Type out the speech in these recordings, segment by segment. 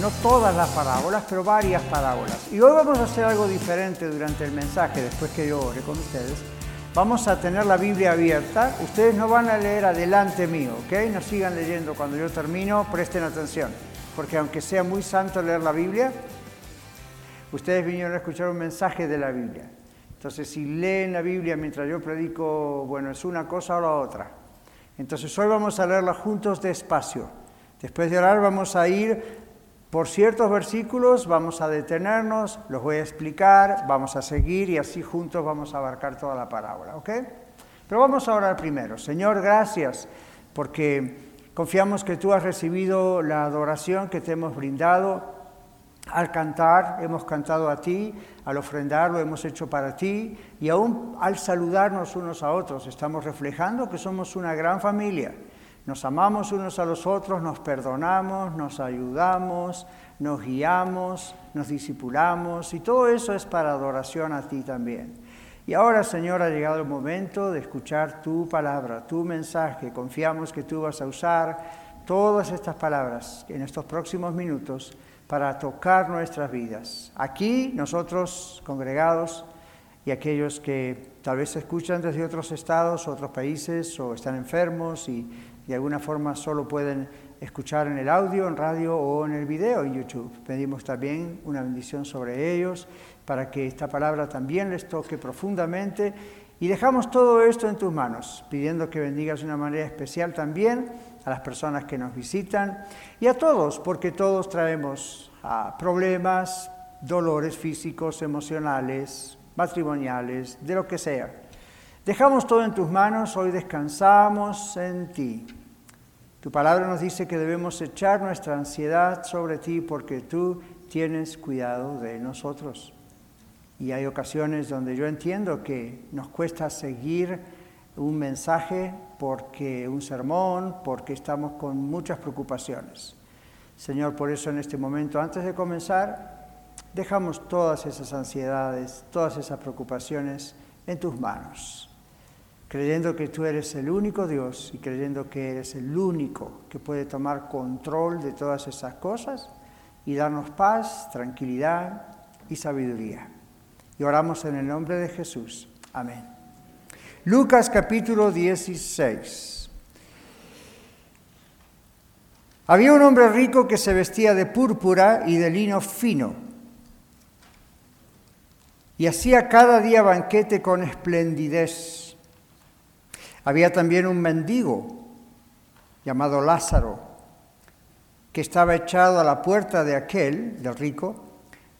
no todas las parábolas, pero varias parábolas. Y hoy vamos a hacer algo diferente durante el mensaje, después que yo ore con ustedes. Vamos a tener la Biblia abierta. Ustedes no van a leer adelante mío, ¿ok? No sigan leyendo. Cuando yo termino, presten atención. Porque aunque sea muy santo leer la Biblia, ustedes vinieron a escuchar un mensaje de la Biblia. Entonces, si leen la Biblia mientras yo predico, bueno, es una cosa o la otra. Entonces, hoy vamos a leerla juntos despacio. Después de orar, vamos a ir por ciertos versículos vamos a detenernos, los voy a explicar, vamos a seguir y así juntos vamos a abarcar toda la parábola, ¿ok? Pero vamos a orar primero. Señor, gracias porque confiamos que tú has recibido la adoración que te hemos brindado. Al cantar, hemos cantado a ti, al ofrendar lo hemos hecho para ti y aún al saludarnos unos a otros estamos reflejando que somos una gran familia nos amamos unos a los otros, nos perdonamos, nos ayudamos, nos guiamos, nos discipulamos y todo eso es para adoración a ti también. Y ahora, Señor, ha llegado el momento de escuchar tu palabra, tu mensaje. Confiamos que tú vas a usar todas estas palabras en estos próximos minutos para tocar nuestras vidas. Aquí, nosotros congregados y aquellos que tal vez escuchan desde otros estados, otros países o están enfermos y de alguna forma solo pueden escuchar en el audio, en radio o en el video en YouTube. Pedimos también una bendición sobre ellos para que esta palabra también les toque profundamente y dejamos todo esto en tus manos, pidiendo que bendigas de una manera especial también a las personas que nos visitan y a todos, porque todos traemos ah, problemas, dolores físicos, emocionales, matrimoniales, de lo que sea. Dejamos todo en tus manos, hoy descansamos en ti. Tu palabra nos dice que debemos echar nuestra ansiedad sobre ti porque tú tienes cuidado de nosotros. Y hay ocasiones donde yo entiendo que nos cuesta seguir un mensaje porque un sermón, porque estamos con muchas preocupaciones. Señor, por eso en este momento, antes de comenzar, dejamos todas esas ansiedades, todas esas preocupaciones en tus manos creyendo que tú eres el único Dios y creyendo que eres el único que puede tomar control de todas esas cosas y darnos paz, tranquilidad y sabiduría. Y oramos en el nombre de Jesús. Amén. Lucas capítulo 16. Había un hombre rico que se vestía de púrpura y de lino fino y hacía cada día banquete con esplendidez había también un mendigo llamado Lázaro, que estaba echado a la puerta de aquel, del rico,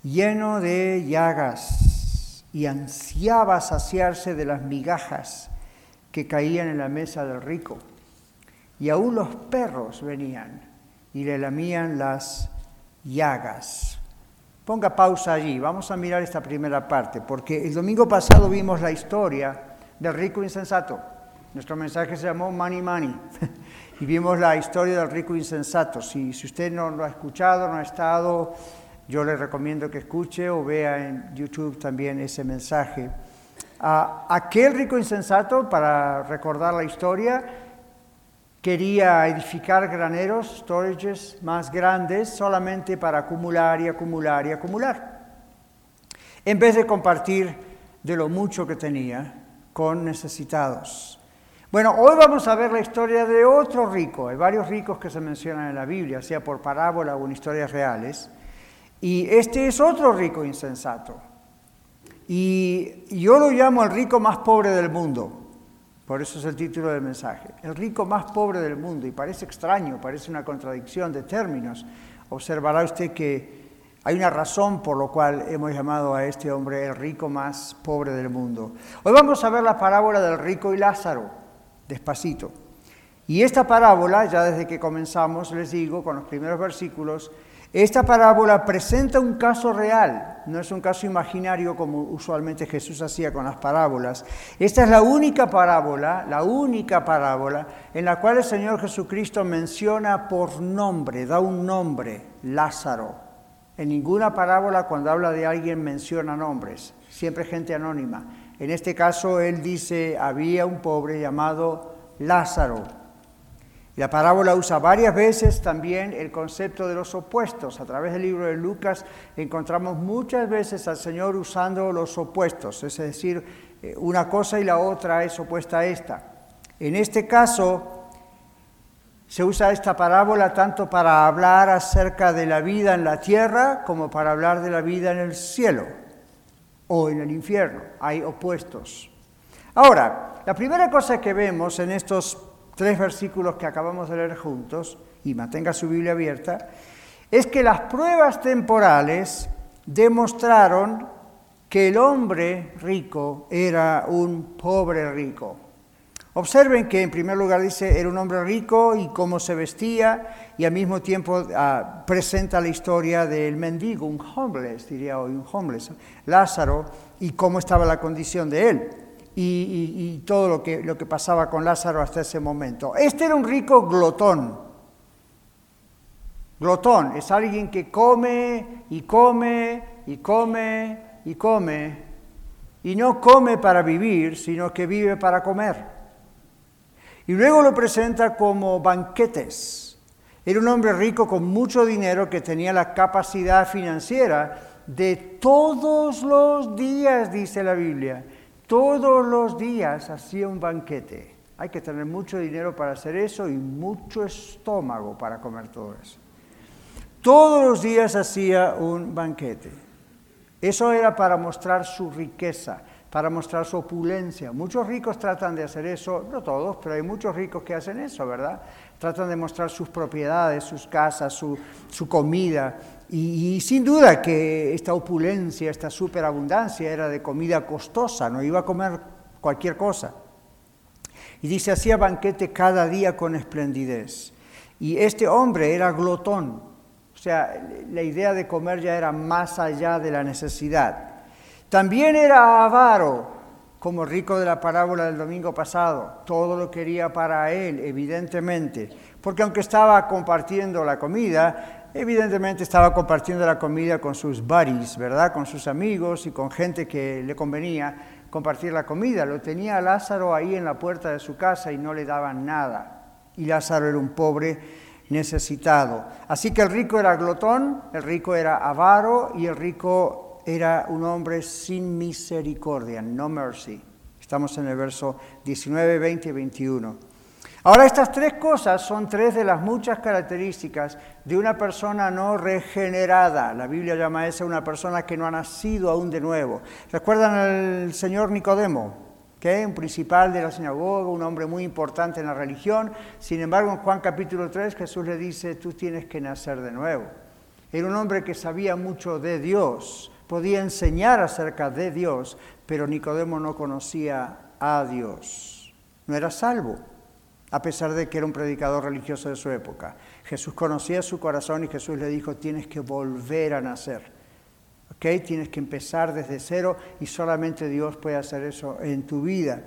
lleno de llagas, y ansiaba saciarse de las migajas que caían en la mesa del rico. Y aún los perros venían y le lamían las llagas. Ponga pausa allí, vamos a mirar esta primera parte, porque el domingo pasado vimos la historia del rico insensato. Nuestro mensaje se llamó Money Money y vimos la historia del rico insensato. Si, si usted no lo ha escuchado, no ha estado, yo le recomiendo que escuche o vea en YouTube también ese mensaje. aquel rico insensato, para recordar la historia, quería edificar graneros, storages más grandes, solamente para acumular y acumular y acumular, en vez de compartir de lo mucho que tenía con necesitados. Bueno, hoy vamos a ver la historia de otro rico. Hay varios ricos que se mencionan en la Biblia, sea por parábola o en historias reales. Y este es otro rico insensato. Y yo lo llamo el rico más pobre del mundo. Por eso es el título del mensaje. El rico más pobre del mundo. Y parece extraño, parece una contradicción de términos. Observará usted que hay una razón por la cual hemos llamado a este hombre el rico más pobre del mundo. Hoy vamos a ver la parábola del rico y Lázaro despacito. Y esta parábola, ya desde que comenzamos, les digo, con los primeros versículos, Esta parábola presenta un caso real, no es un caso imaginario como usualmente Jesús hacía con las parábolas. Esta es la única parábola, la única parábola en la cual el Señor Jesucristo menciona por nombre, da un nombre, Lázaro. En ninguna parábola cuando habla de alguien menciona nombres, siempre gente anónima. En este caso él dice, había un pobre llamado Lázaro la parábola usa varias veces también el concepto de los opuestos. A través del libro de Lucas encontramos muchas veces al Señor usando los opuestos, es decir, eh, una cosa y la otra es opuesta a esta. En este caso, se usa esta parábola tanto para hablar acerca de la vida en la tierra como para hablar de la vida en el cielo o en el infierno. Hay opuestos. Ahora, la primera cosa que vemos en estos tres versículos que acabamos de leer juntos, y mantenga su Biblia abierta, es que las pruebas temporales demostraron que el hombre rico era un pobre rico. Observen que en primer lugar dice era un hombre rico y cómo se vestía y al mismo tiempo ah, presenta la historia del mendigo, un homeless, diría hoy, un homeless, Lázaro, y cómo estaba la condición de él y, todo lo que, lo que pasaba con Lázaro hasta ese momento. Este era un rico glotón. Glotón es alguien que come y come y come y come y no come para vivir, sino que vive para comer. Y luego lo presenta como banquetes. Era un hombre rico con mucho dinero que tenía la capacidad financiera de todos los días, dice la Biblia, todos los días hacía un banquete. Hay que tener mucho dinero para hacer eso y mucho estómago para comer todo eso. Todos los días hacía un banquete. Eso era para mostrar su riqueza, para mostrar su opulencia. Muchos ricos tratan de hacer eso, no todos, pero hay muchos ricos que hacen eso, ¿verdad? Tratan de mostrar sus propiedades, sus casas, su, su comida. Y, sin duda que esta opulencia, esta superabundancia era de comida costosa, no iba a comer cualquier cosa. Y dice, hacía banquete cada día con esplendidez. Y este hombre era glotón, o sea, la idea de comer ya era más allá de la necesidad. También era avaro, como rico de la parábola del domingo pasado. Todo lo quería para él, evidentemente, porque aunque estaba compartiendo la comida, Evidentemente estaba compartiendo la comida con sus buddies, ¿verdad? Con sus amigos y con gente que le convenía compartir la comida. Lo tenía Lázaro ahí en la puerta de su casa y no le daban nada. Y Lázaro era un pobre necesitado. Así que el rico era glotón, el rico era avaro y el rico era un hombre sin misericordia, no mercy. Estamos en el verso 19, 20 y 21. Ahora, estas tres cosas son tres de las muchas características de una persona no regenerada. La Biblia llama a esa una persona que no ha nacido aún de nuevo. ¿Recuerdan al señor Nicodemo? que un principal de la sinagoga, un hombre muy importante en la religión. Sin embargo, en Juan capítulo 3 Jesús le dice, tú tienes que nacer de nuevo. Era un hombre que sabía mucho de Dios, podía enseñar acerca de Dios, pero Nicodemo no conocía a Dios, no era salvo a pesar de que era un predicador religioso de su época. Jesús conocía su corazón y Jesús le dijo, tienes que volver a nacer. ¿ok? Tienes que empezar desde cero y solamente Dios puede hacer eso en tu vida.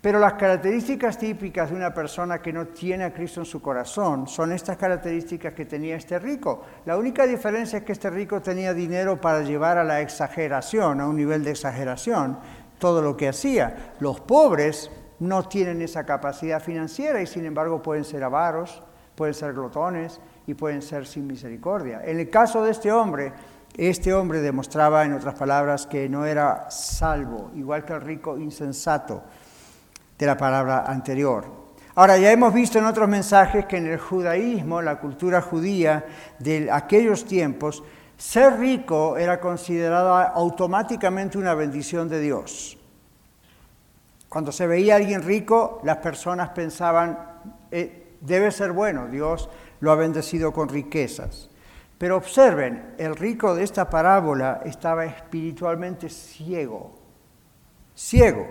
Pero las características típicas de una persona que no tiene a Cristo en su corazón son estas características que tenía este rico. La única diferencia es que este rico tenía dinero para llevar a la exageración, a un nivel de exageración, todo lo que hacía. Los pobres no tienen esa capacidad financiera y sin embargo pueden ser avaros, pueden ser glotones y pueden ser sin misericordia. En el caso de este hombre, este hombre demostraba, en otras palabras, que no era salvo, igual que el rico insensato de la palabra anterior. Ahora, ya hemos visto en otros mensajes que en el judaísmo, la cultura judía de aquellos tiempos, ser rico era considerado automáticamente una bendición de Dios. Cuando se veía a alguien rico, las personas pensaban, eh, debe ser bueno, Dios lo ha bendecido con riquezas. Pero observen, el rico de esta parábola estaba espiritualmente ciego, ciego,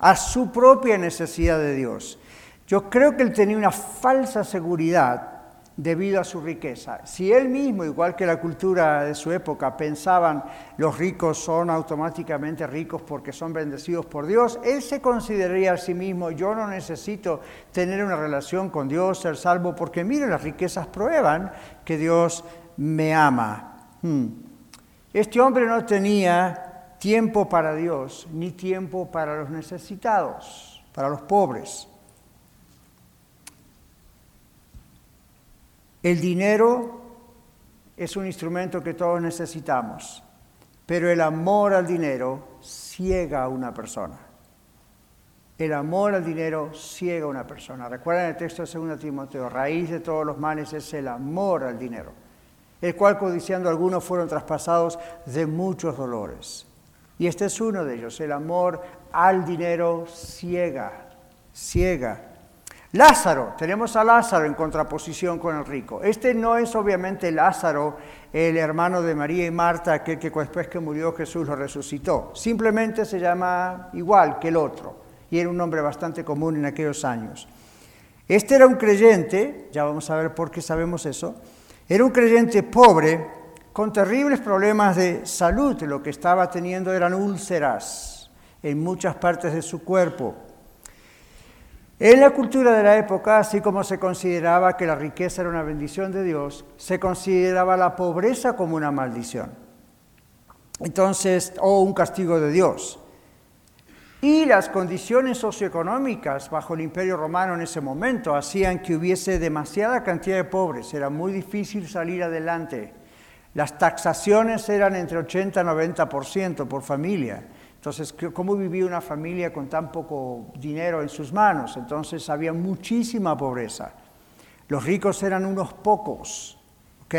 a su propia necesidad de Dios. Yo creo que él tenía una falsa seguridad debido a su riqueza. Si él mismo, igual que la cultura de su época, pensaban los ricos son automáticamente ricos porque son bendecidos por Dios, él se consideraría a sí mismo, yo no necesito tener una relación con Dios, ser salvo, porque mire, las riquezas prueban que Dios me ama. Hmm. Este hombre no tenía tiempo para Dios, ni tiempo para los necesitados, para los pobres. El dinero es un instrumento que todos necesitamos, pero el amor al dinero ciega a una persona. El amor al dinero ciega a una persona. Recuerden el texto de 2 Timoteo, raíz de todos los males es el amor al dinero, el cual codiciando algunos fueron traspasados de muchos dolores. Y este es uno de ellos, el amor al dinero ciega, ciega. Lázaro, tenemos a Lázaro en contraposición con el rico. Este no es obviamente Lázaro, el hermano de María y Marta, aquel que después que murió Jesús lo resucitó. Simplemente se llama igual que el otro y era un nombre bastante común en aquellos años. Este era un creyente, ya vamos a ver por qué sabemos eso, era un creyente pobre con terribles problemas de salud. Lo que estaba teniendo eran úlceras en muchas partes de su cuerpo. En la cultura de la época, así como se consideraba que la riqueza era una bendición de Dios, se consideraba la pobreza como una maldición. Entonces, o un castigo de Dios. Y las condiciones socioeconómicas bajo el Imperio Romano en ese momento hacían que hubiese demasiada cantidad de pobres, era muy difícil salir adelante. Las taxaciones eran entre 80 y 90% por familia. Entonces, ¿cómo vivía una familia con tan poco dinero en sus manos? Entonces había muchísima pobreza. Los ricos eran unos pocos, ¿ok?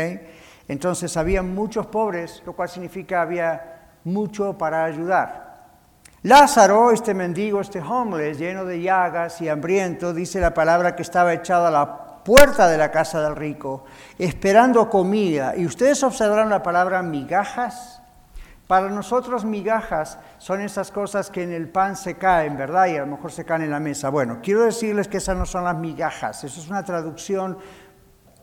Entonces había muchos pobres, lo cual significa había mucho para ayudar. Lázaro, este mendigo, este homeless, lleno de llagas y hambriento, dice la palabra que estaba echado a la puerta de la casa del rico, esperando comida. Y ustedes observaron la palabra migajas. Para nosotros migajas son esas cosas que en el pan se caen, ¿verdad? Y a lo mejor se caen en la mesa. Bueno, quiero decirles que esas no son las migajas. Eso es una traducción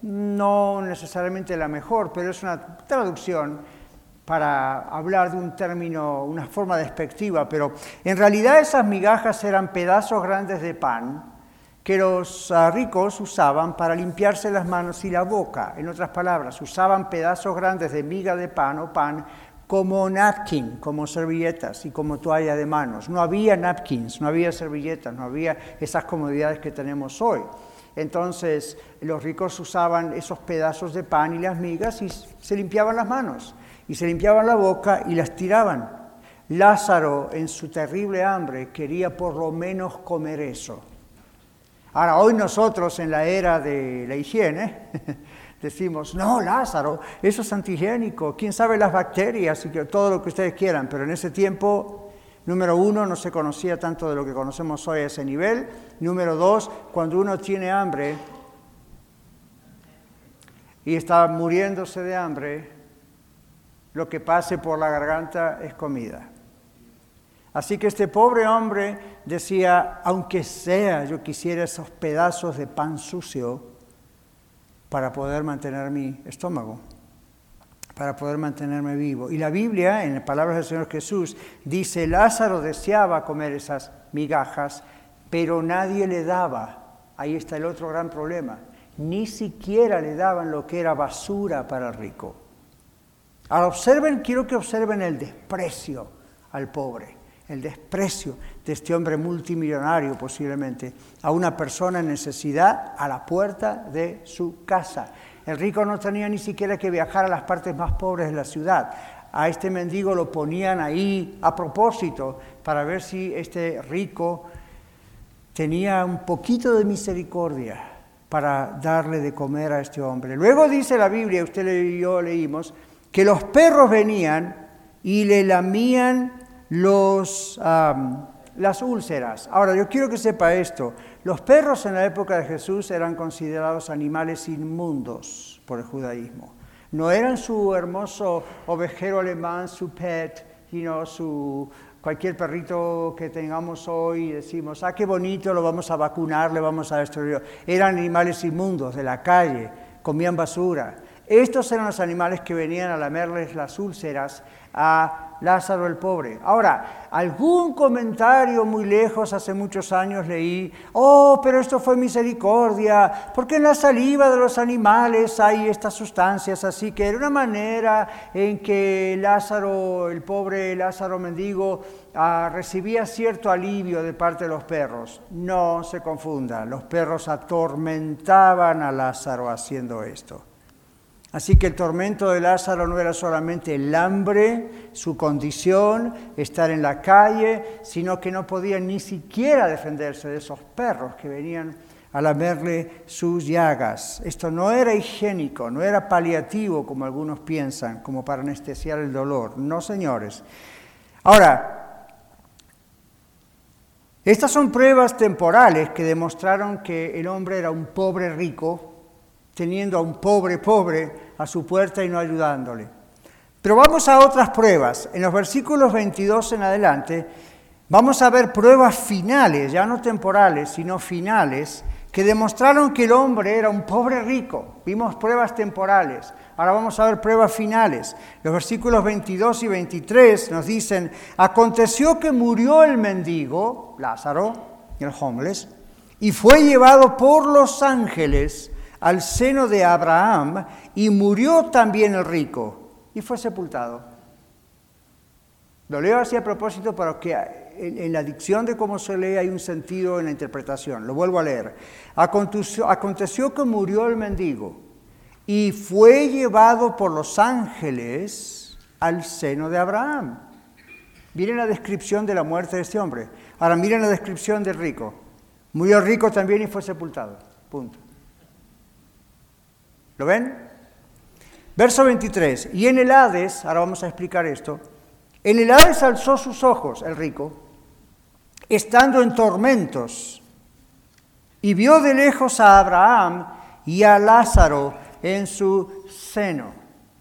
no necesariamente la mejor, pero es una traducción para hablar de un término, una forma despectiva, pero en realidad esas migajas eran pedazos grandes de pan que los ricos usaban para limpiarse las manos y la boca. En otras palabras, usaban pedazos grandes de miga de pan o pan como napkin, como servilletas y como toalla de manos. No había napkins, no había servilletas, no había esas comodidades que tenemos hoy. Entonces los ricos usaban esos pedazos de pan y las migas y se limpiaban las manos y se limpiaban la boca y las tiraban. Lázaro en su terrible hambre quería por lo menos comer eso. Ahora, hoy nosotros en la era de la higiene, decimos, no, Lázaro, eso es antigénico, quién sabe las bacterias y todo lo que ustedes quieran, pero en ese tiempo, número uno, no se conocía tanto de lo que conocemos hoy a ese nivel, número dos, cuando uno tiene hambre y está muriéndose de hambre, lo que pase por la garganta es comida. Así que este pobre hombre decía, aunque sea yo quisiera esos pedazos de pan sucio, para poder mantener mi estómago, para poder mantenerme vivo. Y la Biblia, en las palabras del Señor Jesús, dice, Lázaro deseaba comer esas migajas, pero nadie le daba. Ahí está el otro gran problema. Ni siquiera le daban lo que era basura para el rico. Ahora observen, quiero que observen el desprecio al pobre el desprecio de este hombre multimillonario posiblemente a una persona en necesidad a la puerta de su casa. El rico no tenía ni siquiera que viajar a las partes más pobres de la ciudad. A este mendigo lo ponían ahí a propósito para ver si este rico tenía un poquito de misericordia para darle de comer a este hombre. Luego dice la Biblia, usted y yo leímos, que los perros venían y le lamían las úlceras. Ahora, yo quiero que sepa esto. Los perros en la época de Jesús eran considerados animales inmundos por el judaísmo. No eran su hermoso ovejero alemán, su pet, sino su, cualquier perrito que tengamos hoy, decimos, ah, qué bonito, lo vamos a vacunar, le vamos a destruir. Eran animales inmundos de la calle, comían basura. Estos eran los animales que venían a lamerles las úlceras a Lázaro el pobre. Ahora, algún comentario muy lejos hace muchos años leí, oh, pero esto fue misericordia, porque en la saliva de los animales hay estas sustancias, así que era una manera en que Lázaro, el pobre Lázaro mendigo, ah, recibía cierto alivio de parte de los perros. No se confunda, los perros atormentaban a Lázaro haciendo esto. Así que el tormento de Lázaro no era solamente el hambre, su condición, estar en la calle, sino que no podía ni siquiera defenderse de esos perros que venían a lamerle sus llagas. Esto no era higiénico, no era paliativo como algunos piensan, como para anestesiar el dolor. No, señores. Ahora, estas son pruebas temporales que demostraron que el hombre era un pobre rico teniendo a un pobre pobre a su puerta y no ayudándole. Pero vamos a otras pruebas. En los versículos 22 en adelante vamos a ver pruebas finales, ya no temporales, sino finales, que demostraron que el hombre era un pobre rico. Vimos pruebas temporales. Ahora vamos a ver pruebas finales. Los versículos 22 y 23 nos dicen, aconteció que murió el mendigo, Lázaro, el homeless, y fue llevado por los ángeles al seno de Abraham y murió también el rico y fue sepultado. Lo leo así a propósito para que en, la dicción de cómo se lee hay un sentido en la interpretación. Lo vuelvo a leer. Aconteció, que murió el mendigo y fue llevado por los ángeles al seno de Abraham. Miren la descripción de la muerte de este hombre. Ahora miren la descripción del rico. Murió rico también y fue sepultado. Punto. ¿Lo ven? Verso 23. Y en el Hades, ahora vamos a explicar esto, en el Hades alzó sus ojos, el rico, estando en tormentos, y vio de lejos a Abraham y a Lázaro en su seno.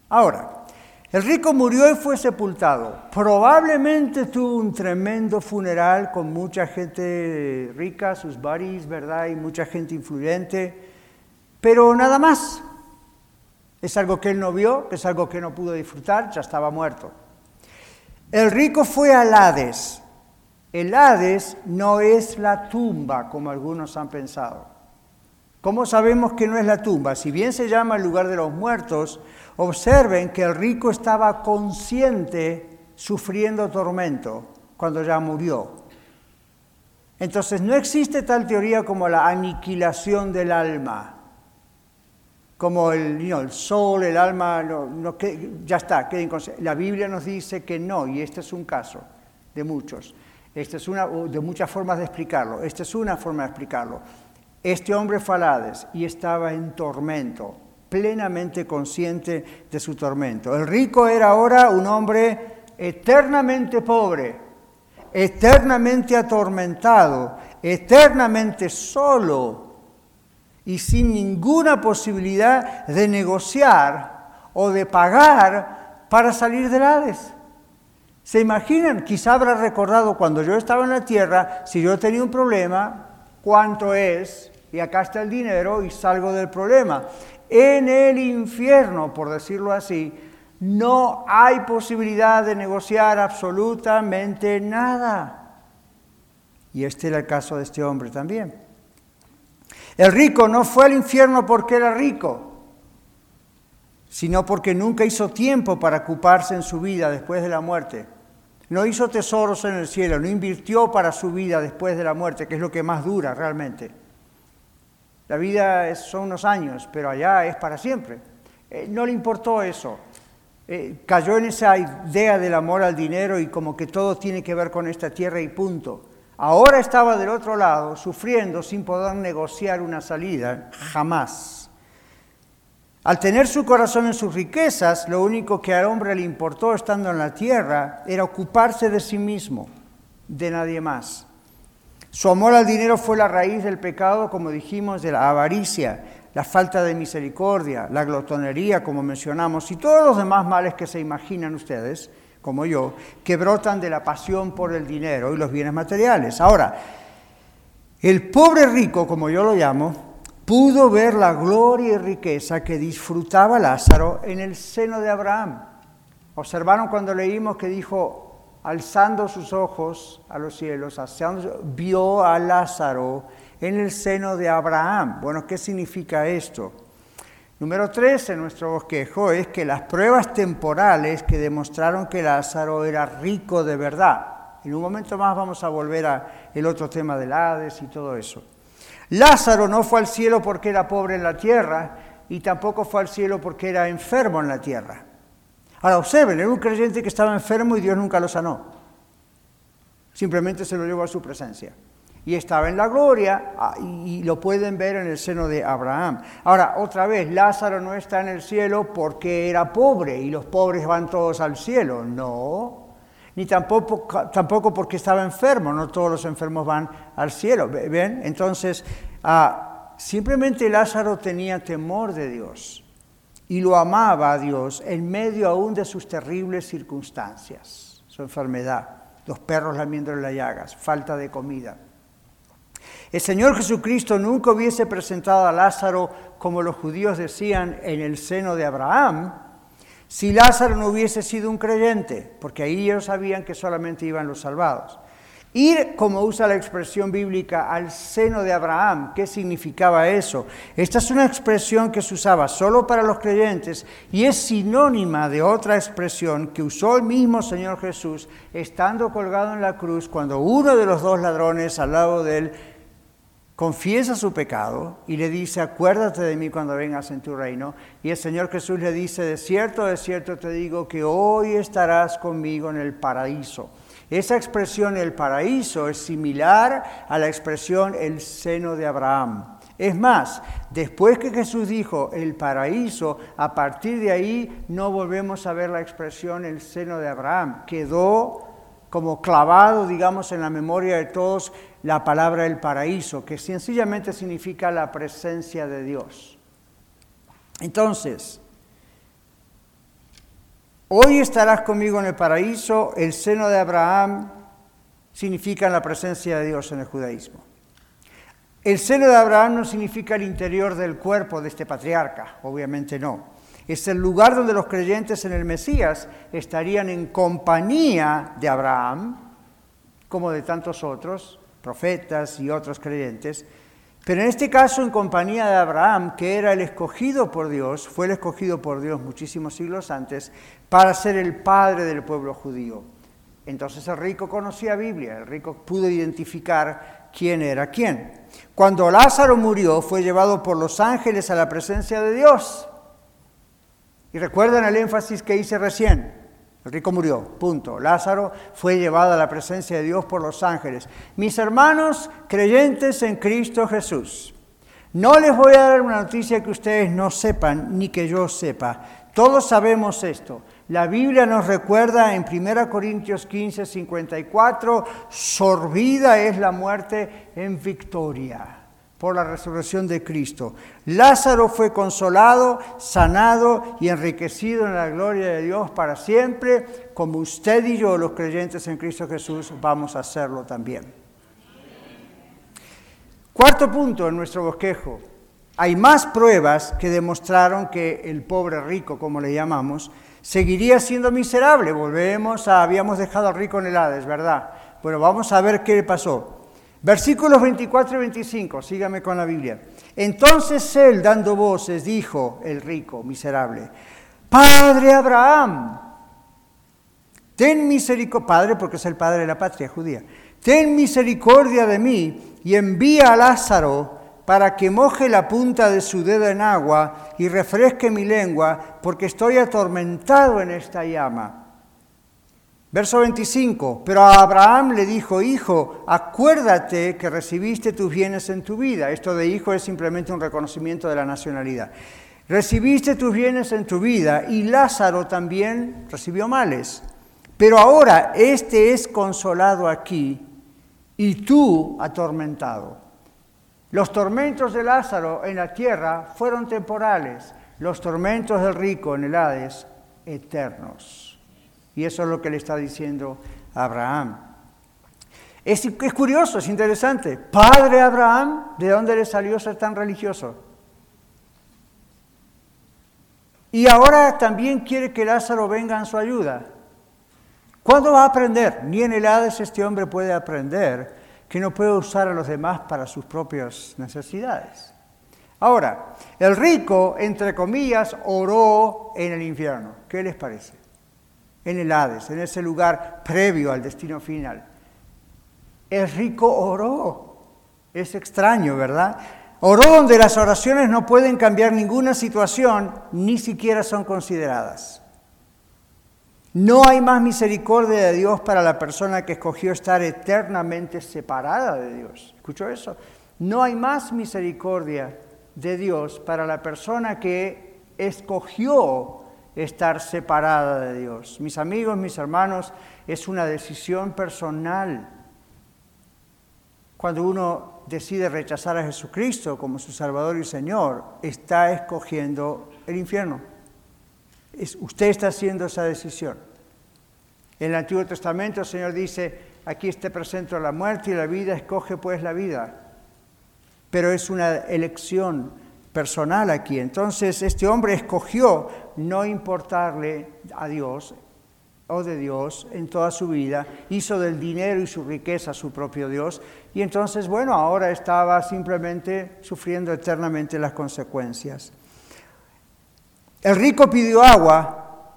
Ahora, el rico murió y fue sepultado. Probablemente tuvo un tremendo funeral con mucha gente rica, sus buddies, ¿verdad? Y mucha gente influyente, pero nada más. Es algo que él no vio, es algo que no pudo disfrutar, ya estaba muerto. El rico fue al Hades. El Hades no es la tumba, como algunos han pensado. ¿Cómo sabemos que no es la tumba? Si bien se llama el lugar de los muertos, observen que el rico estaba consciente sufriendo tormento cuando ya murió. Entonces no existe tal teoría como la aniquilación del alma como el, el sol, el alma, no, que, ya está, la Biblia nos dice que no, y este es un caso de muchos. Esta es una, de muchas formas de explicarlo. Esta es una forma de explicarlo. Este hombre falades y estaba en tormento, plenamente consciente de su tormento. El rico era ahora un hombre eternamente pobre, eternamente atormentado, eternamente solo, y sin ninguna posibilidad de negociar o de pagar para salir del Hades. ¿Se imaginan? Quizá habrá recordado cuando yo estaba en la tierra, si yo tenía un problema, cuánto es, y acá está el dinero y salgo del problema. En el infierno, por decirlo así, no hay posibilidad de negociar absolutamente nada. Y este era el caso de este hombre también. El rico no fue al infierno porque era rico, sino porque nunca hizo tiempo para ocuparse en su vida después de la muerte. No hizo tesoros en el cielo, no invirtió para su vida después de la muerte, que es lo que más dura realmente. La vida son unos años, pero allá es para siempre. Eh, no le importó eso. Eh, cayó en esa idea del amor al dinero y como que todo tiene que ver con esta tierra y punto. Ahora estaba del otro lado, sufriendo sin poder negociar una salida, jamás. Al tener su corazón en sus riquezas, lo único que al hombre le importó estando en la tierra era ocuparse de sí mismo, de nadie más. Su amor al dinero fue la raíz del pecado, como dijimos, de la avaricia, la falta de misericordia, la glotonería, como mencionamos, y todos los demás males que se imaginan ustedes como yo, que brotan de la pasión por el dinero y los bienes materiales. Ahora, el pobre rico, como yo lo llamo, pudo ver la gloria y riqueza que disfrutaba Lázaro en el seno de Abraham. Observaron cuando leímos que dijo, alzando sus ojos a los cielos, vio a Lázaro en el seno de Abraham. Bueno, ¿qué significa esto? Número tres en nuestro bosquejo es que las pruebas temporales que demostraron que Lázaro era rico de verdad. En un momento más vamos a volver a el otro tema del Hades y todo eso. Lázaro no fue al cielo porque era pobre en la tierra y tampoco fue al cielo porque era enfermo en la tierra. Ahora observen, era un creyente que estaba enfermo y Dios nunca lo sanó. Simplemente se lo llevó a su presencia y estaba en la gloria ah, y lo pueden ver en el seno de Abraham. Ahora, otra vez, Lázaro no está en el cielo porque era pobre y los pobres van todos al cielo, no. Ni tampoco, tampoco porque estaba enfermo, no todos los enfermos van al cielo. ¿Ven? Entonces, ah, simplemente Lázaro tenía temor de Dios y lo amaba a Dios en medio aún de sus terribles circunstancias, su enfermedad, los perros lamiéndole las llagas, falta de comida. El Señor Jesucristo nunca hubiese presentado a Lázaro, como los judíos decían, en el seno de Abraham, si Lázaro no hubiese sido un creyente, porque ahí ellos sabían que solamente iban los salvados. Ir, como usa la expresión bíblica, al seno de Abraham, ¿qué significaba eso? Esta es una expresión que se usaba solo para los creyentes y es sinónima de otra expresión que usó el mismo Señor Jesús estando colgado en la cruz cuando uno de los dos ladrones al lado de él confiesa su pecado y le dice, acuérdate de mí cuando vengas en tu reino. Y el Señor Jesús le dice, de cierto, de cierto te digo que hoy estarás conmigo en el paraíso. Esa expresión el paraíso es similar a la expresión el seno de Abraham. Es más, después que Jesús dijo el paraíso, a partir de ahí no volvemos a ver la expresión el seno de Abraham. Quedó como clavado, digamos, en la memoria de todos la palabra el paraíso, que sencillamente significa la presencia de Dios. Entonces, hoy estarás conmigo en el paraíso, el seno de Abraham significa la presencia de Dios en el judaísmo. El seno de Abraham no significa el interior del cuerpo de este patriarca, obviamente no. Es el lugar donde los creyentes en el Mesías estarían en compañía de Abraham, como de tantos otros, profetas y otros creyentes, pero en este caso en compañía de Abraham, que era el escogido por Dios, fue el escogido por Dios muchísimos siglos antes, para ser el padre del pueblo judío. Entonces el rico conocía Biblia, el rico pudo identificar quién era quién. Cuando Lázaro murió, fue llevado por los ángeles a la presencia de Dios. Y recuerdan el énfasis que hice recién. El rico murió, punto. Lázaro fue llevado a la presencia de Dios por los ángeles. Mis hermanos creyentes en Cristo Jesús, no les voy a dar una noticia que ustedes no sepan ni que yo sepa. Todos sabemos esto. La Biblia nos recuerda en 1 Corintios 15, 54, sorbida es la muerte en victoria por la resurrección de Cristo. Lázaro fue consolado, sanado y enriquecido en la gloria de Dios para siempre, como usted y yo, los creyentes en Cristo Jesús, vamos a hacerlo también. Cuarto punto en nuestro bosquejo. Hay más pruebas que demostraron que el pobre rico, como le llamamos, seguiría siendo miserable. Volvemos a, habíamos dejado al rico en el Hades, ¿verdad? Bueno, vamos a ver qué le pasó. Versículos 24 y 25, sígame con la Biblia. Entonces él, dando voces, dijo, el rico, miserable, Padre Abraham, ten misericordia, Padre porque es el Padre de la patria judía, ten misericordia de mí y envía a Lázaro para que moje la punta de su dedo en agua y refresque mi lengua, porque estoy atormentado en esta llama. Verso 25, pero a Abraham le dijo, hijo, acuérdate que recibiste tus bienes en tu vida. Esto de hijo es simplemente un reconocimiento de la nacionalidad. Recibiste tus bienes en tu vida y Lázaro también recibió males. Pero ahora este es consolado aquí y tú atormentado. Los tormentos de Lázaro en la tierra fueron temporales, los tormentos del rico en el Hades eternos. Y eso es lo que le está diciendo Abraham. Es, es curioso, es interesante. Padre Abraham, ¿de dónde le salió ser tan religioso? Y ahora también quiere que Lázaro venga en su ayuda. ¿Cuándo va a aprender? Ni en el Hades este hombre puede aprender que no puede usar a los demás para sus propias necesidades. Ahora, el rico, entre comillas, oró en el infierno. ¿Qué les parece? En el Hades, en ese lugar previo al destino final. El rico oró. Es extraño, ¿verdad? Oró donde las oraciones no pueden cambiar ninguna situación, ni siquiera son consideradas. No hay más misericordia de Dios para la persona que escogió estar eternamente separada de Dios. ¿Escuchó eso? No hay más misericordia de Dios para la persona que escogió estar separada de Dios. Mis amigos, mis hermanos, es una decisión personal. Cuando uno decide rechazar a Jesucristo como su Salvador y Señor, está escogiendo el infierno. usted está haciendo esa decisión. En el Antiguo Testamento el Señor dice, aquí te presento la muerte y la vida, escoge pues la vida. Pero es una elección personal aquí. Entonces este hombre escogió no importarle a Dios o de Dios en toda su vida, hizo del dinero y su riqueza su propio Dios, y entonces, bueno, ahora estaba simplemente sufriendo eternamente las consecuencias. El rico pidió agua,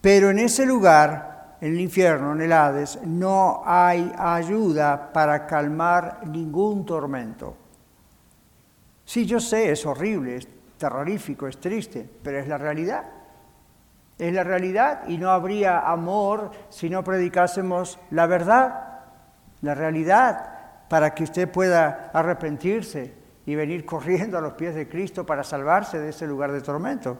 pero en ese lugar, en el infierno, en el Hades, no hay ayuda para calmar ningún tormento. Sí, yo sé, es horrible, terrorífico, es triste, pero es la realidad. Es la realidad y no habría amor si no predicásemos la verdad, la realidad, para que usted pueda arrepentirse y venir corriendo a los pies de Cristo para salvarse de ese lugar de tormento.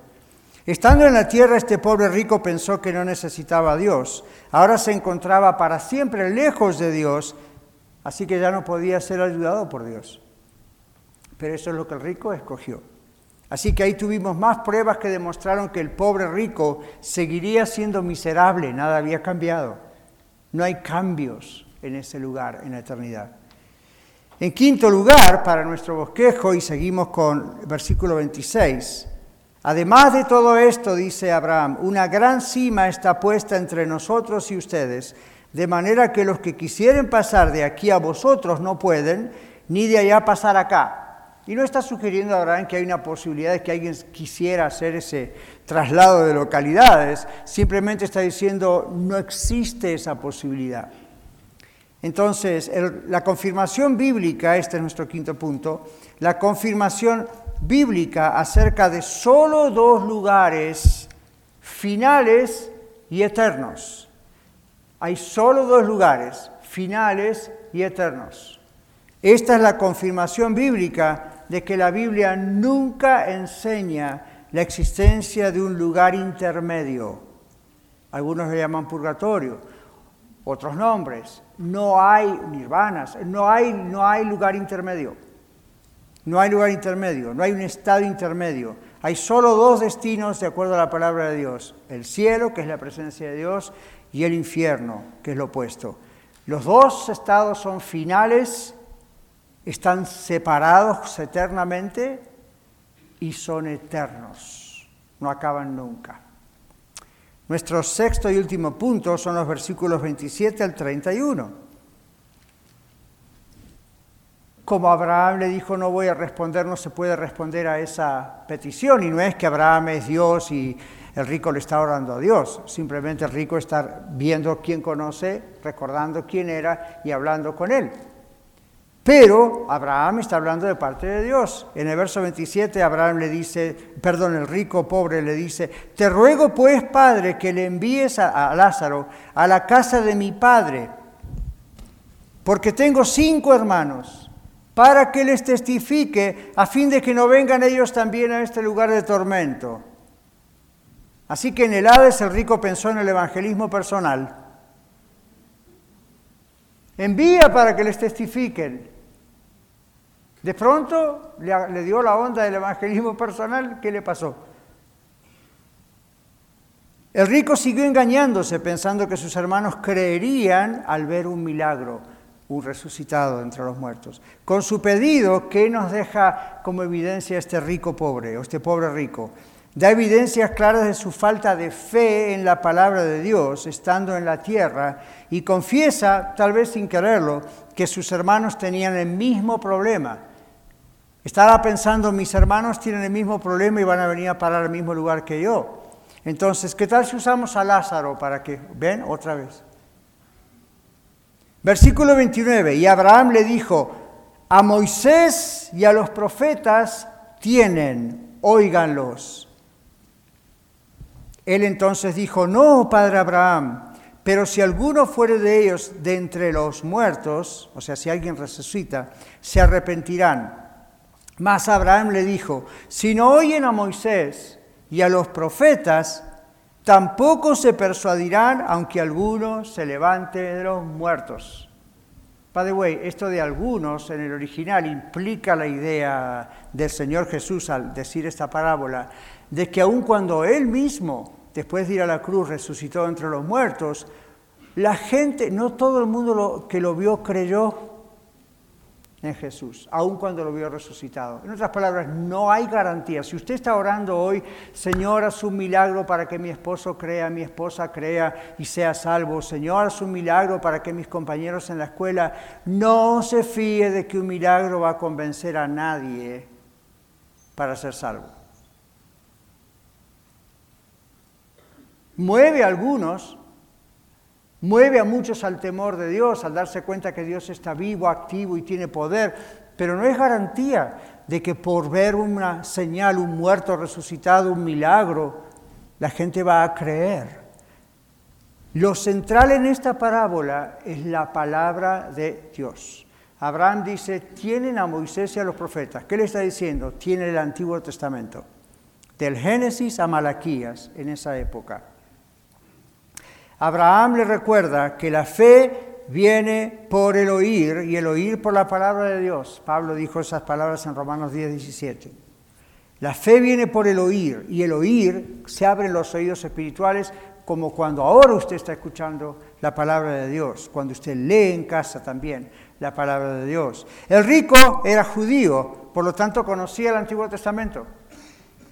Estando en la tierra, este pobre rico pensó que no necesitaba a Dios. Ahora se encontraba para siempre lejos de Dios, así que ya no podía ser ayudado por Dios. Pero eso es lo que el rico escogió. Así que ahí tuvimos más pruebas que demostraron que el pobre rico seguiría siendo miserable, nada había cambiado. No hay cambios en ese lugar en la eternidad. En quinto lugar, para nuestro bosquejo, y seguimos con versículo 26, además de todo esto, dice Abraham, una gran cima está puesta entre nosotros y ustedes, de manera que los que quisieren pasar de aquí a vosotros no pueden, ni de allá pasar acá. Y no está sugiriendo Abraham que hay una posibilidad de que alguien quisiera hacer ese traslado de localidades, simplemente está diciendo no existe esa posibilidad. Entonces, la confirmación bíblica, este es nuestro quinto punto, la confirmación bíblica acerca de solo dos lugares finales y eternos. Hay solo dos lugares, finales y eternos. Esta es la confirmación bíblica de que la Biblia nunca enseña la existencia de un lugar intermedio. Algunos le llaman purgatorio, otros nombres. No hay nirvanas, no hay, no hay lugar intermedio. No hay lugar intermedio, no hay un estado intermedio. Hay solo dos destinos de acuerdo a la palabra de Dios. El cielo, que es la presencia de Dios, y el infierno, que es lo opuesto. Los dos estados son finales están separados eternamente y son eternos, no acaban nunca. Nuestro sexto y último punto son los versículos 27 al 31. Como Abraham le dijo, no voy a responder, no se puede responder a esa petición. Y no es que Abraham es Dios y el rico le está orando a Dios. Simplemente el rico está viendo quién conoce, recordando quién era y hablando con él. Pero Abraham está hablando de parte de Dios. En el verso 27 Abraham le dice, perdón, el rico pobre le dice, te ruego pues, Padre, que le envíes a, Lázaro a la casa de mi Padre, porque tengo cinco hermanos, para que les testifique, a fin de que no vengan ellos también a este lugar de tormento. Así que en el Hades el rico pensó en el evangelismo personal. Envía para que les testifiquen. De pronto le, dio la onda del evangelismo personal, ¿qué le pasó? El rico siguió engañándose pensando que sus hermanos creerían al ver un milagro. un resucitado entre los muertos. Con su pedido, ¿qué nos deja como evidencia este rico pobre o este pobre rico? Da evidencias claras de su falta de fe en la palabra de Dios estando en la tierra y confiesa, tal vez sin quererlo, que sus hermanos tenían el mismo problema. Estaba pensando, mis hermanos tienen el mismo problema y van a venir a parar al mismo lugar que yo. Entonces, ¿qué tal si usamos a Lázaro para que, ven otra vez? Versículo 29, y Abraham le dijo, a Moisés y a los profetas tienen, óiganlos. Él entonces dijo, no, padre Abraham, pero si alguno fuere de ellos de entre los muertos, o sea, si alguien resucita, se arrepentirán. Mas Abraham le dijo, si no oyen a Moisés y a los profetas, tampoco se persuadirán aunque alguno se levante de los muertos. By the way, esto de algunos en el original implica la idea del Señor Jesús al decir esta parábola, de que aun cuando Él mismo, después de ir a la cruz, resucitó entre los muertos, la gente, no todo el mundo que lo vio creyó en Jesús, aun cuando lo vio resucitado. En otras palabras, no hay garantía. Si usted está orando hoy, Señor, haz un milagro para que mi esposo crea, mi esposa crea y sea salvo. Señor, haz un milagro para que mis compañeros en la escuela no se fíe de que un milagro va a convencer a nadie para ser salvo. Mueve a algunos Mueve a muchos al temor de Dios, al darse cuenta que Dios está vivo, activo y tiene poder, pero no es garantía de que por ver una señal, un muerto resucitado, un milagro, la gente va a creer. Lo central en esta parábola es la palabra de Dios. Abraham dice, tienen a Moisés y a los profetas. ¿Qué le está diciendo? Tiene el Antiguo Testamento. Del Génesis a Malaquías en esa época. Abraham le recuerda que la fe viene por el oír y el oír por la palabra de Dios. Pablo dijo esas palabras en Romanos 10, 17. La fe viene por el oír y el oír se abren los oídos espirituales como cuando ahora usted está escuchando la palabra de Dios, cuando usted lee en casa también la palabra de Dios. El rico era judío, por lo tanto conocía el Antiguo Testamento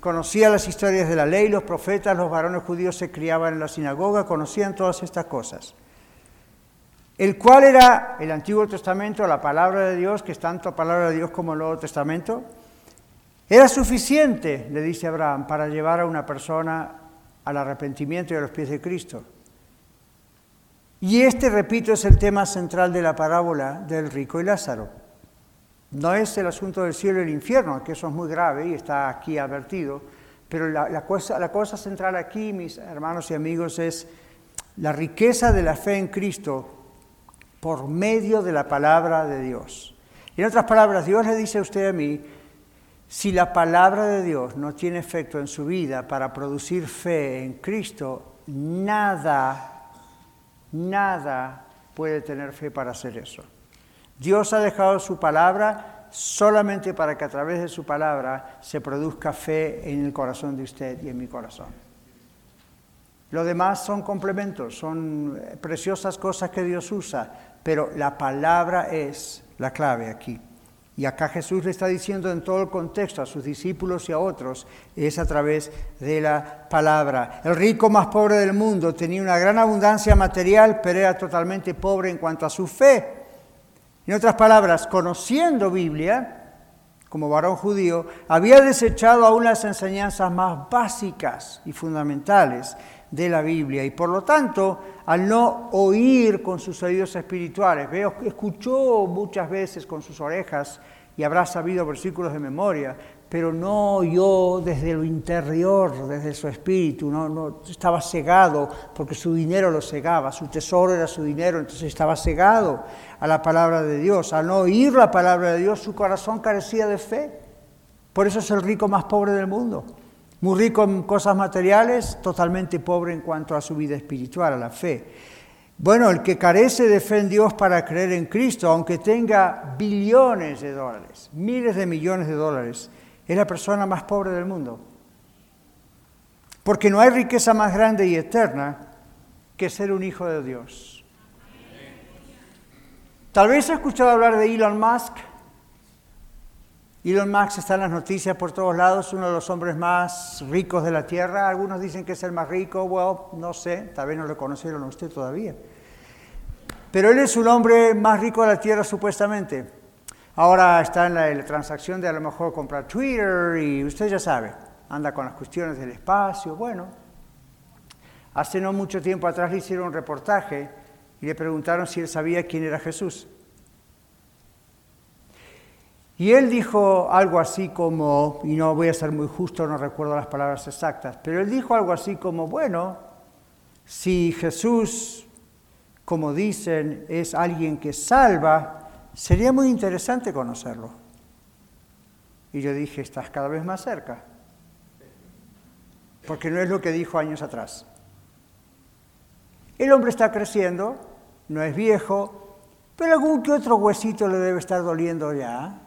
conocía las historias de la ley, los profetas, los varones judíos se criaban en la sinagoga, conocían todas estas cosas. El cual era el Antiguo Testamento, la palabra de Dios, que es tanto palabra de Dios como el Nuevo Testamento, era suficiente, le dice Abraham, para llevar a una persona al arrepentimiento y a los pies de Cristo. Y este, repito, es el tema central de la parábola del rico y Lázaro. No es el asunto del cielo y el infierno, que eso es muy grave y está aquí advertido, pero la, cosa, la cosa central aquí, mis hermanos y amigos, es la riqueza de la fe en Cristo por medio de la palabra de Dios. En otras palabras, Dios le dice a usted a mí, si la palabra de Dios no tiene efecto en su vida para producir fe en Cristo, nada, nada puede tener fe para hacer eso. Dios ha dejado su palabra solamente para que a través de su palabra se produzca fe en el corazón de usted y en mi corazón. Lo demás son complementos, son preciosas cosas que Dios usa, pero la palabra es la clave aquí. Y acá Jesús le está diciendo en todo el contexto a sus discípulos y a otros, es a través de la palabra. El rico más pobre del mundo tenía una gran abundancia material, pero era totalmente pobre en cuanto a su fe. En otras palabras, conociendo Biblia, como varón judío, había desechado aún las enseñanzas más básicas y fundamentales de la Biblia. Y por lo tanto, al no oír con sus oídos espirituales, escuchó muchas veces con sus orejas y habrá sabido versículos de memoria, pero no yo desde lo interior, desde su espíritu, no, no, estaba cegado porque su dinero lo cegaba, su tesoro era su dinero, entonces estaba cegado a la palabra de Dios. Al no oír la palabra de Dios, su corazón carecía de fe. Por eso es el rico más pobre del mundo. Muy rico en cosas materiales, totalmente pobre en cuanto a su vida espiritual, a la fe. Bueno, el que carece de fe en Dios para creer en Cristo, aunque tenga billones de dólares, miles de millones de dólares, es la persona más pobre del mundo. Porque no hay riqueza más grande y eterna que ser un hijo de Dios. Tal vez ha escuchado hablar de Elon Musk. Elon Musk está en las noticias por todos lados, uno de los hombres más ricos de la Tierra. Algunos dicen que es el más rico, well, no sé, tal vez no lo conocieron a usted todavía. Pero él es un hombre más rico de la Tierra supuestamente. Ahora está en la, transacción de a lo mejor comprar Twitter y usted ya sabe, anda con las cuestiones del espacio. Bueno, hace no mucho tiempo atrás le hicieron un reportaje y le preguntaron si él sabía quién era Jesús. Y él dijo algo así como, y no voy a ser muy justo, no recuerdo las palabras exactas, pero él dijo algo así como, bueno, si Jesús, como dicen, es alguien que salva, sería muy interesante conocerlo. Y yo dije, estás cada vez más cerca, porque no es lo que dijo años atrás. El hombre está creciendo, no es viejo, pero algún que otro huesito le debe estar doliendo ya.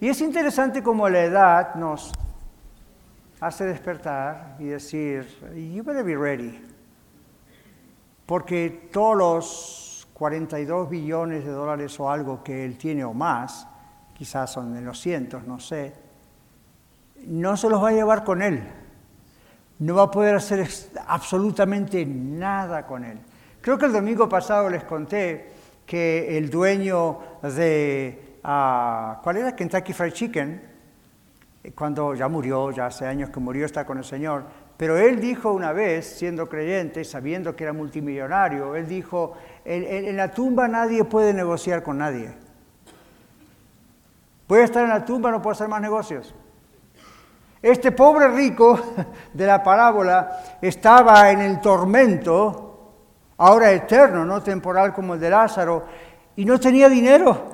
Y es interesante cómo la edad nos hace despertar y decir, you better be ready. Porque todos los 42 billones de dólares o algo que él tiene o más, quizás son de los cientos, no sé, no se los va a llevar con él. No va a poder hacer absolutamente nada con él. Creo que el domingo pasado les conté que el dueño de ¿cuál era? Kentucky Fried Chicken, eh, cuando ya murió, ya hace años que murió, está con el Señor. Pero él dijo una vez, siendo creyente, sabiendo que era multimillonario, él dijo, en, la tumba nadie puede negociar con nadie. Puede estar en la tumba, no puede hacer más negocios. Este pobre rico de la parábola estaba en el tormento, ahora eterno, no temporal como el de Lázaro, y no tenía dinero.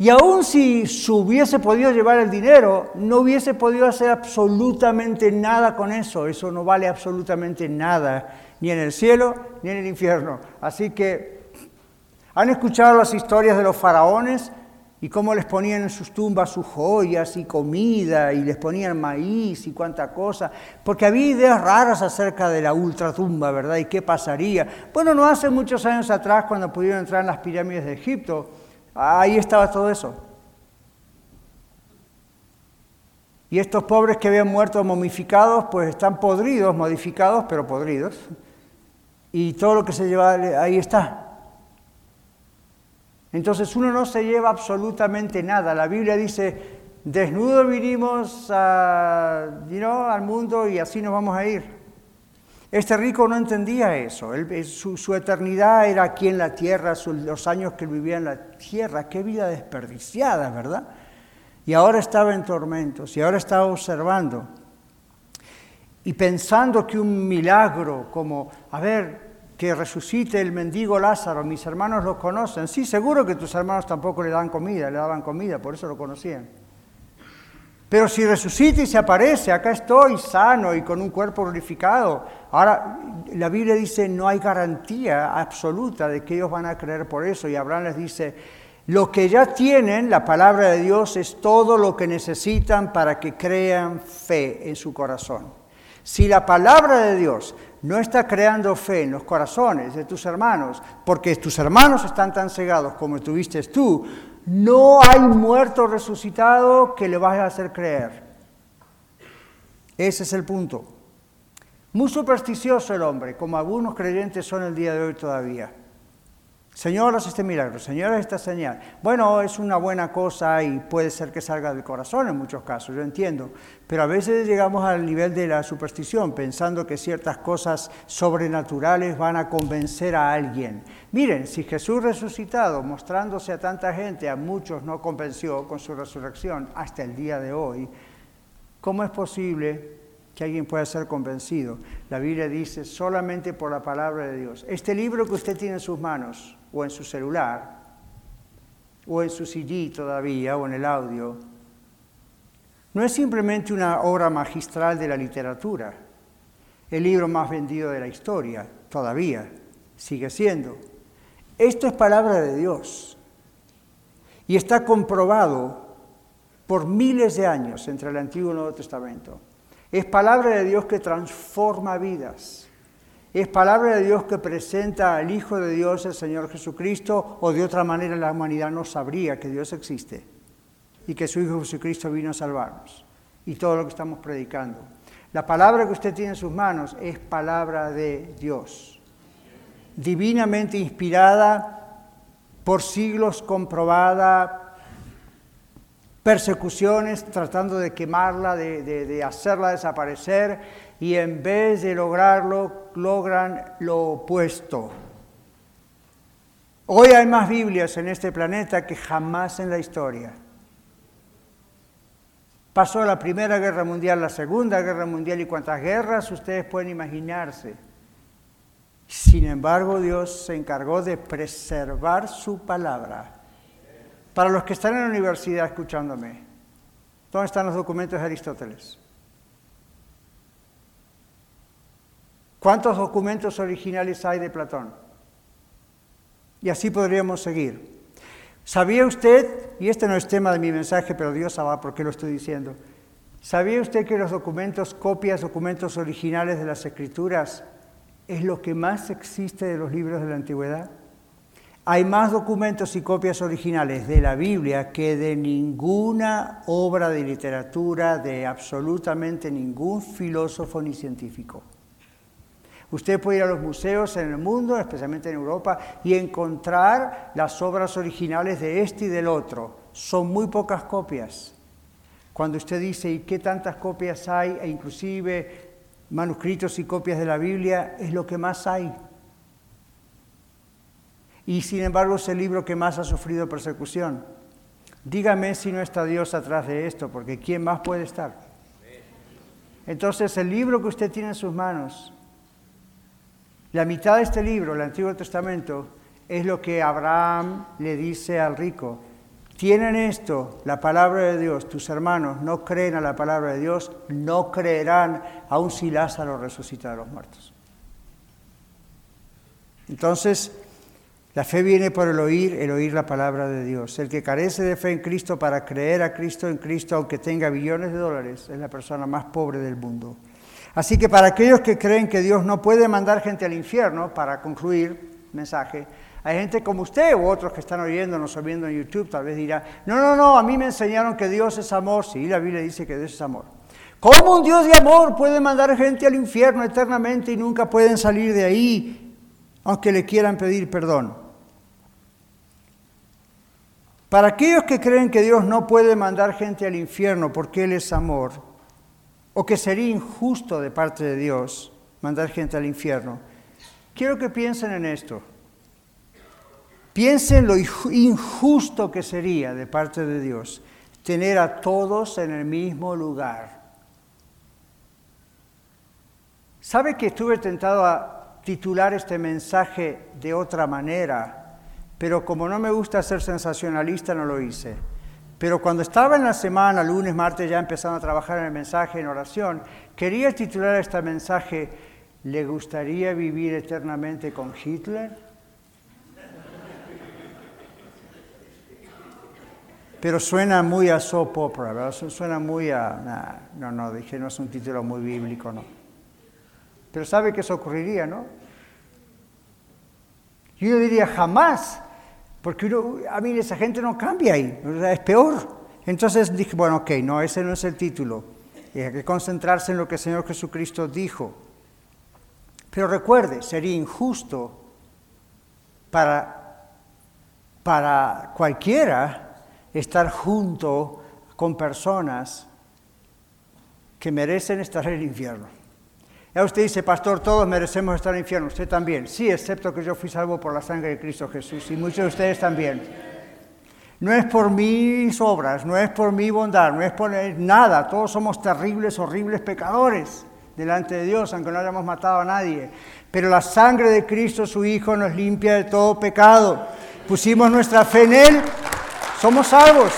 Y aun si se hubiese podido llevar el dinero, no hubiese podido hacer absolutamente nada con eso. Eso no vale absolutamente nada, ni en el cielo ni en el infierno. Así que, ¿han escuchado las historias de los faraones? y cómo les ponían en sus tumbas sus joyas y comida y les ponían maíz y cuánta cosa, porque había ideas raras acerca de la ultratumba, ¿verdad? ¿Y qué pasaría? Bueno, no hace muchos años atrás cuando pudieron entrar en las pirámides de Egipto, Ahí estaba todo eso. Y estos pobres que habían muerto momificados, pues están podridos, modificados, pero podridos. Y todo lo que se lleva ahí está. Entonces uno no se lleva absolutamente nada. La Biblia dice, desnudo vinimos al mundo y así nos vamos a ir. Este rico no entendía eso. su, eternidad era aquí en la tierra, los años que vivía en la tierra. Qué vida desperdiciada, ¿verdad? Y ahora estaba en tormentos y ahora estaba observando y pensando que un milagro como, a ver, que resucite el mendigo Lázaro, mis hermanos lo conocen. Sí, seguro que tus hermanos tampoco le dan comida, le daban comida, por eso lo conocían. Pero si resucita y se aparece, acá estoy sano y con un cuerpo glorificado. Ahora, la Biblia dice, no hay garantía absoluta de que ellos van a creer por eso. Y Abraham les dice, lo que ya tienen, la palabra de Dios, es todo lo que necesitan para que crean fe en su corazón. Si la palabra de Dios no está creando fe en los corazones de tus hermanos, porque tus hermanos están tan cegados como estuviste tú, no hay muerto resucitado que le vaya a hacer creer. Ese es el punto. Muy supersticioso el hombre, como algunos creyentes son el día de hoy todavía. Señor, haz este milagro, Señor, esta señal. Bueno, es una buena cosa y puede ser que salga del corazón en muchos casos, yo entiendo. Pero a veces llegamos al nivel de la superstición, pensando que ciertas cosas sobrenaturales van a convencer a alguien. Miren, si Jesús resucitado, mostrándose a tanta gente, a muchos no convenció con su resurrección hasta el día de hoy, ¿cómo es posible que alguien pueda ser convencido? La Biblia dice solamente por la palabra de Dios. Este libro que usted tiene en sus manos, o en su celular, o en su CD todavía, o en el audio, no es simplemente una obra magistral de la literatura, el libro más vendido de la historia, todavía, sigue siendo. Esto es palabra de Dios y está comprobado por miles de años entre el Antiguo y el Nuevo Testamento. Es palabra de Dios que transforma vidas Es palabra de Dios que presenta al Hijo de Dios, el Señor Jesucristo, o de otra manera la humanidad no sabría que Dios existe y que su Hijo Jesucristo vino a salvarnos. Y todo lo que estamos predicando. La palabra que usted tiene en sus manos es palabra de Dios, divinamente inspirada, por siglos comprobada, persecuciones tratando de quemarla, de, hacerla desaparecer, y en vez de lograrlo, logran lo opuesto. Hoy hay más Biblias en este planeta que jamás en la historia. Pasó la Primera Guerra Mundial, la Segunda Guerra Mundial y cuantas guerras ustedes pueden imaginarse. Sin embargo, Dios se encargó de preservar su palabra. Para los que están en la universidad escuchándome, ¿dónde están los documentos de Aristóteles? ¿Cuántos documentos originales hay de Platón? Y así podríamos seguir. ¿Sabía usted, y este no es tema de mi mensaje, pero Dios sabe por qué lo estoy diciendo, ¿sabía usted que los documentos, copias, documentos originales de las escrituras es lo que más existe de los libros de la antigüedad? Hay más documentos y copias originales de la Biblia que de ninguna obra de literatura de absolutamente ningún filósofo ni científico. Usted puede ir a los museos en el mundo, especialmente en Europa, y encontrar las obras originales de este y del otro. Son muy pocas copias. Cuando usted dice, ¿y qué tantas copias hay? E inclusive manuscritos y copias de la Biblia, es lo que más hay. Y sin embargo es el libro que más ha sufrido persecución. Dígame si no está Dios atrás de esto, porque ¿quién más puede estar? Entonces el libro que usted tiene en sus manos la mitad de este libro, el Antiguo Testamento, es lo que Abraham le dice al rico. Tienen esto, la palabra de Dios, tus hermanos no creen a la palabra de Dios, no creerán aun si Lázaro resucita de los muertos. Entonces, la fe viene por el oír, el oír la palabra de Dios. El que carece de fe en Cristo para creer a Cristo en Cristo, aunque tenga billones de dólares, es la persona más pobre del mundo. Así que para aquellos que creen que Dios no puede mandar gente al infierno, para concluir mensaje, hay gente como usted u otros que están oyéndonos o viendo en YouTube, tal vez dirá, no, no, no, a mí me enseñaron que Dios es amor. Sí, la Biblia dice que Dios es amor. ¿Cómo un Dios de amor puede mandar gente al infierno eternamente y nunca pueden salir de ahí, aunque le quieran pedir perdón? Para aquellos que creen que Dios no puede mandar gente al infierno porque Él es amor, o que sería injusto de parte de Dios mandar gente al infierno. Quiero que piensen en esto. Piensen lo injusto que sería de parte de Dios tener a todos en el mismo lugar. ¿Sabe que estuve tentado a titular este mensaje de otra manera? Pero como no me gusta ser sensacionalista, no lo hice. Pero cuando estaba en la semana, lunes, martes, ya empezando a trabajar en el mensaje, en oración, quería titular este mensaje, ¿le gustaría vivir eternamente con Hitler? Pero suena muy a soap opera, ¿verdad? Suena muy a... no, no, dije, no es un título muy bíblico, no. Pero sabe que eso ocurriría, ¿no? Yo diría, jamás porque a mí esa gente no cambia ahí, es peor. Entonces dije, bueno, ok, no, ese no es el título. hay que concentrarse en lo que el Señor Jesucristo dijo. Pero recuerde, sería injusto para, para cualquiera estar junto con personas que merecen estar en el infierno. Ya usted dice, pastor, todos merecemos estar en el infierno, usted también. Sí, excepto que yo fui salvo por la sangre de Cristo Jesús y muchos de ustedes también. No es por mis obras, no es por mi bondad, no es por nada. Todos somos terribles, horribles pecadores delante de Dios, aunque no hayamos matado a nadie. Pero la sangre de Cristo, su Hijo, nos limpia de todo pecado. Pusimos nuestra fe en Él, somos salvos.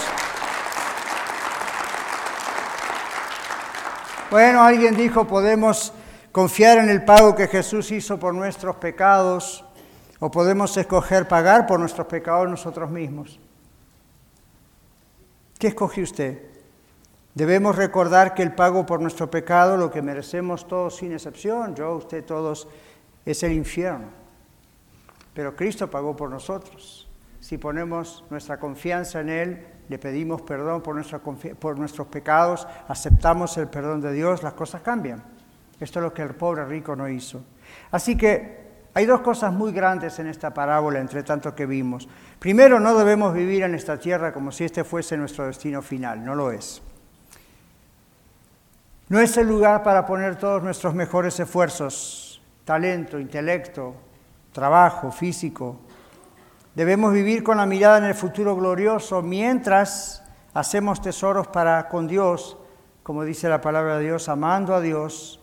Bueno, alguien dijo, podemos confiar en el pago que Jesús hizo por nuestros pecados o podemos escoger pagar por nuestros pecados nosotros mismos. ¿Qué escoge usted? Debemos recordar que el pago por nuestro pecado, lo que merecemos todos sin excepción, yo, usted, todos, es el infierno. Pero Cristo pagó por nosotros. Si ponemos nuestra confianza en Él, le pedimos perdón por, por nuestros pecados, aceptamos el perdón de Dios, las cosas cambian. Esto es lo que el pobre rico no hizo. Así que hay dos cosas muy grandes en esta parábola, entre tanto que vimos. Primero, no debemos vivir en esta tierra como si este fuese nuestro destino final, no lo es. No es el lugar para poner todos nuestros mejores esfuerzos, talento, intelecto, trabajo, físico. Debemos vivir con la mirada en el futuro glorioso mientras hacemos tesoros para con Dios, como dice la palabra de Dios, amando a Dios,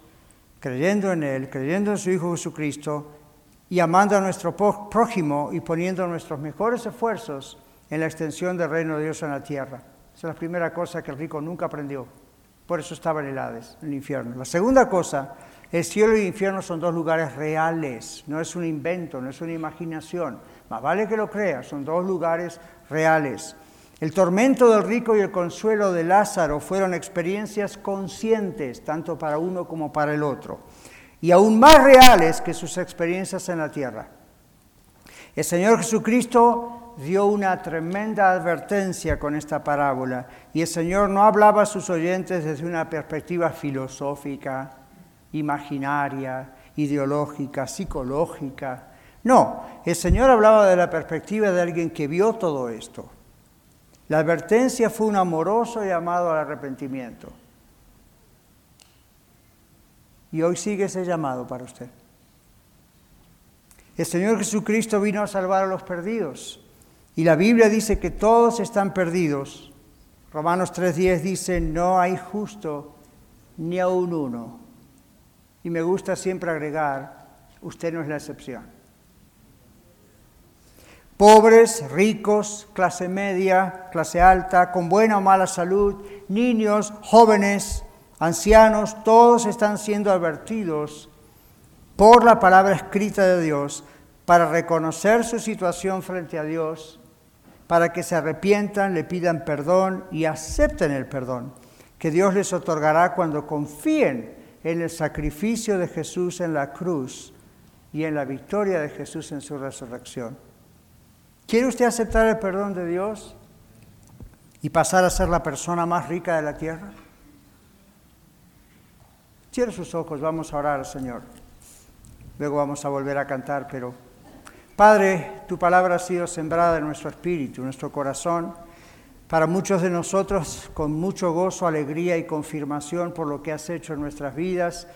creyendo en Él, creyendo en su Hijo Jesucristo y amando a nuestro prójimo y poniendo nuestros mejores esfuerzos en la extensión del reino de Dios en la tierra. Esa es la primera cosa que el rico nunca aprendió. Por eso estaba en el en el infierno. La segunda cosa, el cielo y el infierno son dos lugares reales, no es un invento, no es una imaginación. Más vale que lo creas, son dos lugares reales. El tormento del rico y el consuelo de Lázaro fueron experiencias conscientes, tanto para uno como para el otro, y aún más reales que sus experiencias en la tierra. El Señor Jesucristo dio una tremenda advertencia con esta parábola y el Señor no hablaba a sus oyentes desde una perspectiva filosófica, imaginaria, ideológica, psicológica. No, el Señor hablaba de la perspectiva de alguien que vio todo esto. La advertencia fue un amoroso llamado al arrepentimiento. Y hoy sigue ese llamado para usted. El Señor Jesucristo vino a salvar a los perdidos. Y la Biblia dice que todos están perdidos. Romanos 3.10 dice, no hay justo ni aún uno. Y me gusta siempre agregar, usted no es la excepción. Pobres, ricos, clase media, clase alta, con buena o mala salud, niños, jóvenes, ancianos, todos están siendo advertidos por la palabra escrita de Dios para reconocer su situación frente a Dios para que se arrepientan, le pidan perdón y acepten el perdón que Dios les otorgará cuando confíen en el sacrificio de Jesús en la cruz y en la victoria de Jesús en su resurrección. ¿Quiere usted aceptar el perdón de Dios y pasar a ser la persona más rica de la tierra? Cierre sus ojos, vamos a orar al Señor. Luego vamos a volver a cantar, pero Padre, tu palabra ha sido sembrada en nuestro espíritu, en nuestro corazón, para muchos de nosotros con mucho gozo, alegría y confirmación por lo que has hecho en nuestras vidas.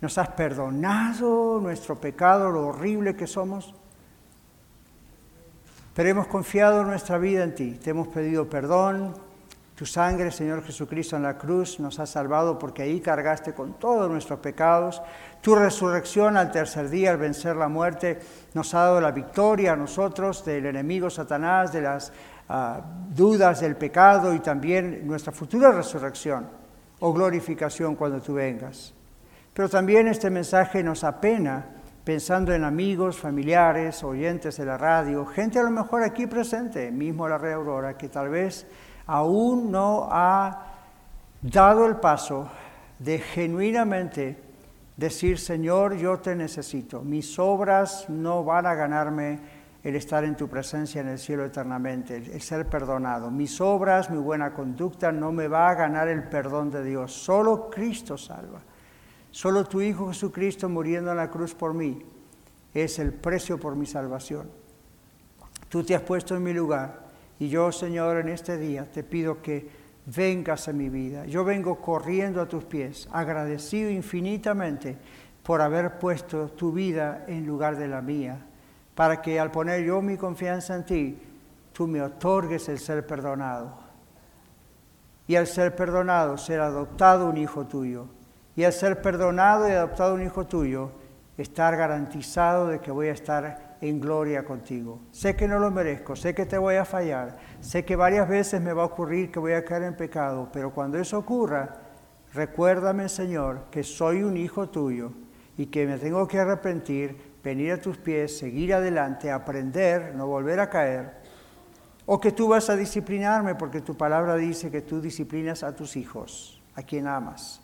Nos has perdonado nuestro pecado, lo horrible que somos. Pero hemos confiado nuestra vida en ti, te hemos pedido perdón, tu sangre, Señor Jesucristo, en la cruz nos ha salvado porque ahí cargaste con todos nuestros pecados. Tu resurrección al tercer día, al vencer la muerte, nos ha dado la victoria a nosotros del enemigo Satanás, de las ah, dudas del pecado y también nuestra futura resurrección o glorificación cuando tú vengas. Pero también este mensaje nos apena pensando en amigos, familiares, oyentes de la radio, gente a lo mejor aquí presente, mismo la Red Aurora, que tal vez aún no ha dado el paso de genuinamente decir, Señor, yo te necesito. Mis obras no van a ganarme el estar en tu presencia en el cielo eternamente, el, ser perdonado. Mis obras, mi buena conducta no me va a ganar el perdón de Dios. Solo Cristo salva. Solo tu Hijo Jesucristo muriendo en la cruz por mí es el precio por mi salvación. Tú te has puesto en mi lugar y yo, Señor, en este día te pido que vengas a mi vida. Yo vengo corriendo a tus pies, agradecido infinitamente por haber puesto tu vida en lugar de la mía, para que al poner yo mi confianza en ti, tú me otorgues el ser perdonado. Y al ser perdonado, ser adoptado un hijo tuyo. Y al ser perdonado y adoptado un hijo tuyo, estar garantizado de que voy a estar en gloria contigo. Sé que no lo merezco, sé que te voy a fallar, sé que varias veces me va a ocurrir que voy a caer en pecado, pero cuando eso ocurra, recuérdame, Señor, que soy un hijo tuyo y que me tengo que arrepentir, venir a tus pies, seguir adelante, aprender, no volver a caer. O que tú vas a disciplinarme porque tu palabra dice que tú disciplinas a tus hijos, a quien amas.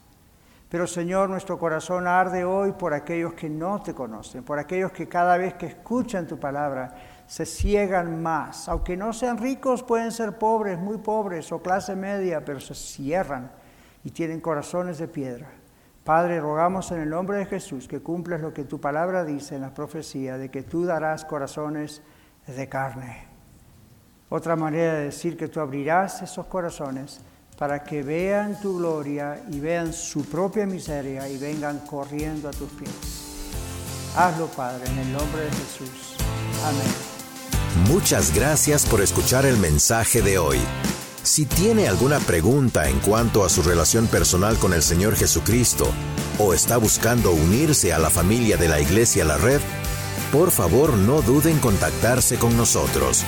Pero Señor, nuestro corazón arde hoy por aquellos que no te conocen, por aquellos que cada vez que escuchan tu palabra se ciegan más. Aunque no sean ricos, pueden ser pobres, muy pobres o clase media, pero se cierran y tienen corazones de piedra. Padre, rogamos en el nombre de Jesús que cumplas lo que tu palabra dice en la profecía, de que tú darás corazones de carne. Otra manera de decir que tú abrirás esos corazones para que vean tu gloria y vean su propia miseria y vengan corriendo a tus pies. Hazlo, Padre, en el nombre de Jesús. Amén. Muchas gracias por escuchar el mensaje de hoy. Si tiene alguna pregunta en cuanto a su relación personal con el Señor Jesucristo o está buscando unirse a la familia de la Iglesia La Red, por favor no duden en contactarse con nosotros.